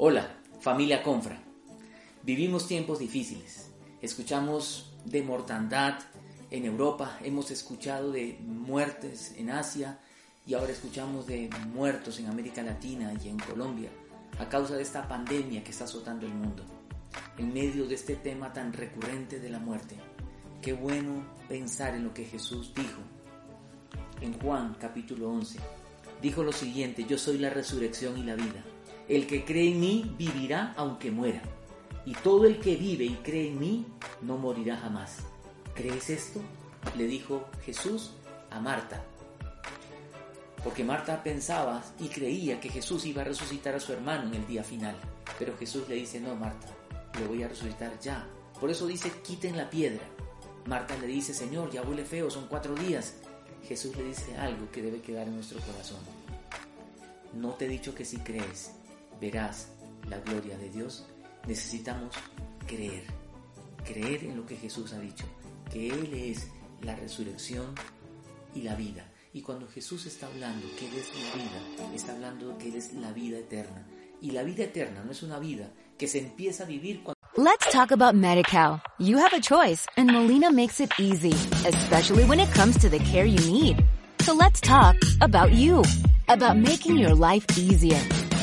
Hola, familia Confra. Vivimos tiempos difíciles. Escuchamos de mortandad en Europa, hemos escuchado de muertes en Asia y ahora escuchamos de muertos en América Latina y en Colombia a causa de esta pandemia que está azotando el mundo. En medio de este tema tan recurrente de la muerte, qué bueno pensar en lo que Jesús dijo. En Juan capítulo 11, dijo lo siguiente, yo soy la resurrección y la vida. El que cree en mí vivirá aunque muera. Y todo el que vive y cree en mí no morirá jamás. ¿Crees esto? Le dijo Jesús a Marta. Porque Marta pensaba y creía que Jesús iba a resucitar a su hermano en el día final. Pero Jesús le dice, no, Marta, lo voy a resucitar ya. Por eso dice, quiten la piedra. Marta le dice, Señor, ya huele feo, son cuatro días. Jesús le dice algo que debe quedar en nuestro corazón. No te he dicho que si crees, verás la gloria de Dios, necesitamos creer, creer en lo que Jesús ha dicho, que Él es la resurrección y la vida. Y cuando Jesús está hablando que Él es la vida, está hablando que Él es la vida eterna. Y la vida eterna no es una vida que se empieza a vivir cuando... Let's talk about MediCal. You have a choice and Molina makes it easy, especially when it comes to the care you need. So let's talk about you, about making your life easier